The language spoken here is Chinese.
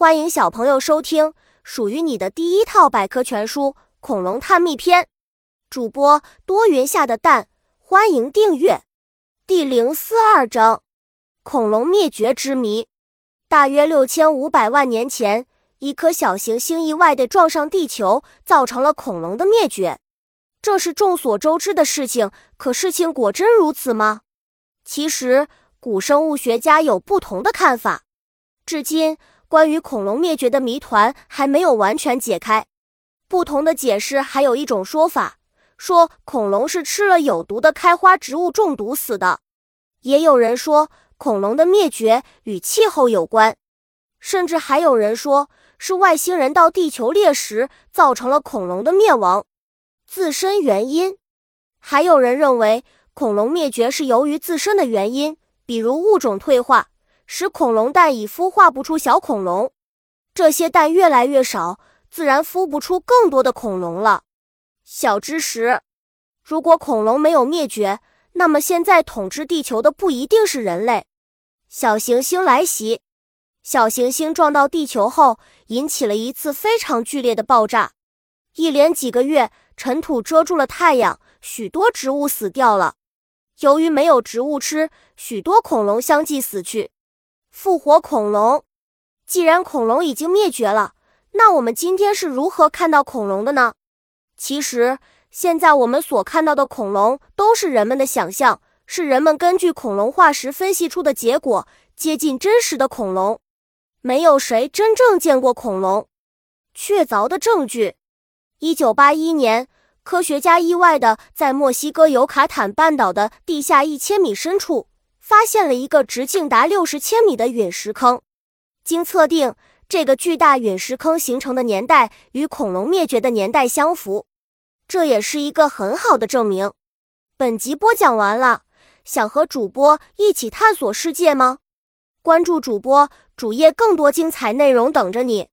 欢迎小朋友收听属于你的第一套百科全书《恐龙探秘篇》，主播多云下的蛋，欢迎订阅。第零四二章：恐龙灭绝之谜。大约六千五百万年前，一颗小行星意外地撞上地球，造成了恐龙的灭绝。这是众所周知的事情，可事情果真如此吗？其实，古生物学家有不同的看法，至今。关于恐龙灭绝的谜团还没有完全解开，不同的解释还有一种说法，说恐龙是吃了有毒的开花植物中毒死的；也有人说恐龙的灭绝与气候有关，甚至还有人说是外星人到地球猎食造成了恐龙的灭亡。自身原因，还有人认为恐龙灭绝是由于自身的原因，比如物种退化。使恐龙蛋已孵化不出小恐龙，这些蛋越来越少，自然孵不出更多的恐龙了。小知识：如果恐龙没有灭绝，那么现在统治地球的不一定是人类。小行星来袭，小行星撞到地球后，引起了一次非常剧烈的爆炸。一连几个月，尘土遮住了太阳，许多植物死掉了。由于没有植物吃，许多恐龙相继死去。复活恐龙，既然恐龙已经灭绝了，那我们今天是如何看到恐龙的呢？其实，现在我们所看到的恐龙都是人们的想象，是人们根据恐龙化石分析出的结果，接近真实的恐龙。没有谁真正见过恐龙。确凿的证据：一九八一年，科学家意外的在墨西哥尤卡坦半岛的地下一千米深处。发现了一个直径达六十千米的陨石坑，经测定，这个巨大陨石坑形成的年代与恐龙灭绝的年代相符，这也是一个很好的证明。本集播讲完了，想和主播一起探索世界吗？关注主播主页，更多精彩内容等着你。